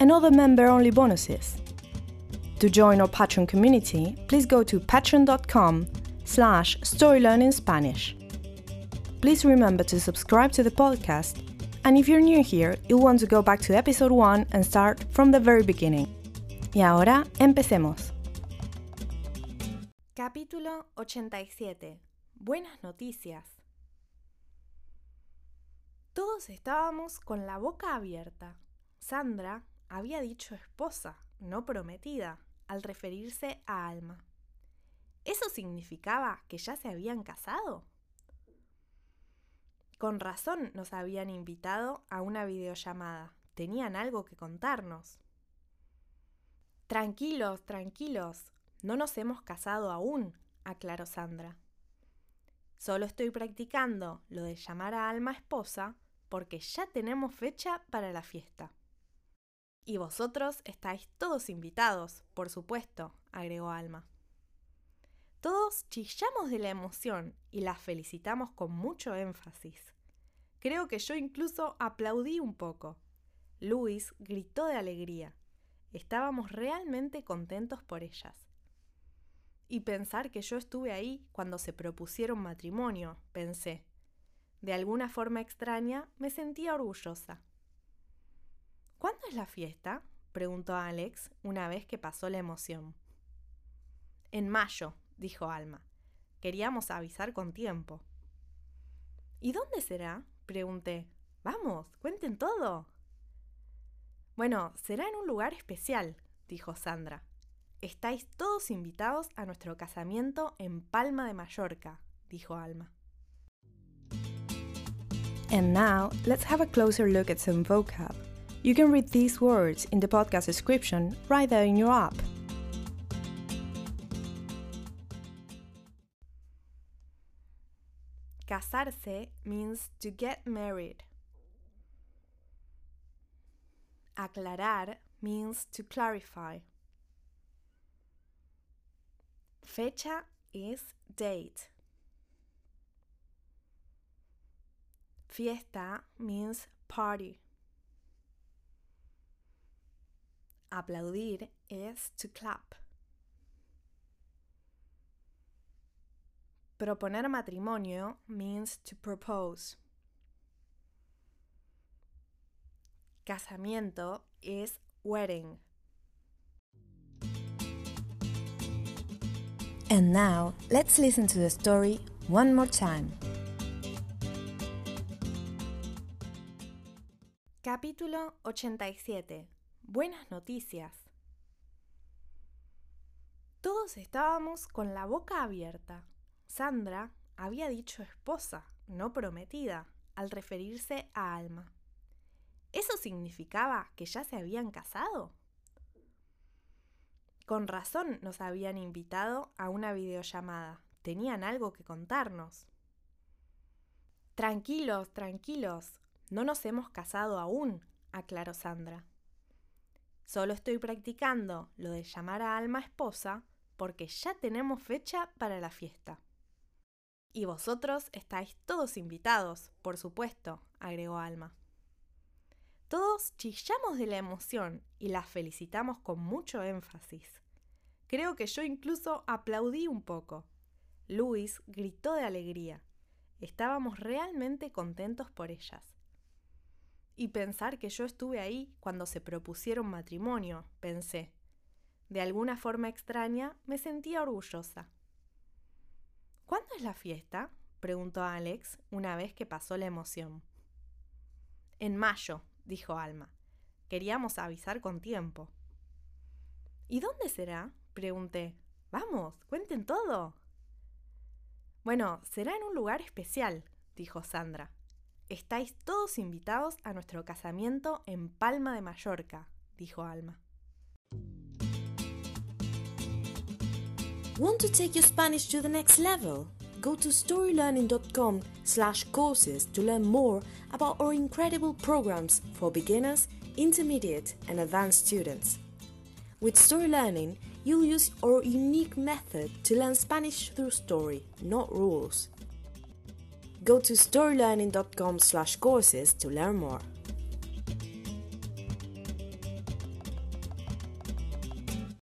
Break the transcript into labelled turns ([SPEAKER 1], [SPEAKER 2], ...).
[SPEAKER 1] and other member-only bonuses. To join our Patreon community, please go to patreon.com slash storylearningspanish. Please remember to subscribe to the podcast, and if you're new here, you'll want to go back to episode 1 and start from the very beginning. Y ahora, empecemos. Capítulo 87. Buenas noticias. Todos estábamos con la boca abierta. Sandra había dicho esposa, no prometida, al referirse a Alma. ¿Eso significaba que ya se habían casado? Con razón nos habían invitado a una videollamada. Tenían algo que contarnos. Tranquilos, tranquilos. No nos hemos casado aún, aclaró Sandra. Solo estoy practicando lo de llamar a Alma esposa porque ya tenemos fecha para la fiesta. Y vosotros estáis todos invitados, por supuesto, agregó Alma. Todos chillamos de la emoción y la felicitamos con mucho énfasis. Creo que yo incluso aplaudí un poco. Luis gritó de alegría. Estábamos realmente contentos por ellas. Y pensar que yo estuve ahí cuando se propusieron matrimonio, pensé. De alguna forma extraña me sentía orgullosa. ¿Cuándo es la fiesta? preguntó Alex una vez que pasó la emoción. En mayo, dijo Alma. Queríamos avisar con tiempo. ¿Y dónde será? pregunté. Vamos, cuenten todo. Bueno, será en un lugar especial, dijo Sandra. Estáis todos invitados a nuestro casamiento en Palma de Mallorca, dijo Alma. And now, let's have a closer look at some vocab. You can read these words in the podcast description right there in your app. Casarse means to get married. Aclarar means to clarify. Fecha is date. Fiesta means party. Aplaudir es to clap. Proponer matrimonio means to propose. Casamiento es wedding. And now, let's listen to the story one more time. Capítulo 87 Buenas noticias. Todos estábamos con la boca abierta. Sandra había dicho esposa, no prometida, al referirse a Alma. ¿Eso significaba que ya se habían casado? Con razón nos habían invitado a una videollamada. Tenían algo que contarnos. Tranquilos, tranquilos. No nos hemos casado aún, aclaró Sandra. Solo estoy practicando lo de llamar a Alma esposa porque ya tenemos fecha para la fiesta. Y vosotros estáis todos invitados, por supuesto, agregó Alma. Todos chillamos de la emoción y la felicitamos con mucho énfasis. Creo que yo incluso aplaudí un poco. Luis gritó de alegría. Estábamos realmente contentos por ellas y pensar que yo estuve ahí cuando se propusieron matrimonio, pensé. De alguna forma extraña me sentía orgullosa. ¿Cuándo ¿Cuándo es la fiesta? preguntó Alex una vez que pasó la emoción. En mayo, dijo Alma. Queríamos avisar con tiempo. ¿Y dónde será? pregunté. Vamos, cuenten todo. Bueno, será en un lugar especial, dijo Sandra. Estáis todos invitados a nuestro casamiento en Palma de Mallorca, dijo Alma.
[SPEAKER 2] Want to take your Spanish to the next level? Go to storylearning.com slash courses to learn more about our incredible programs for beginners, intermediate and advanced students. With Story Learning, you'll use our unique method to learn Spanish through story, not rules. Go to storylearning.com slash courses to learn more.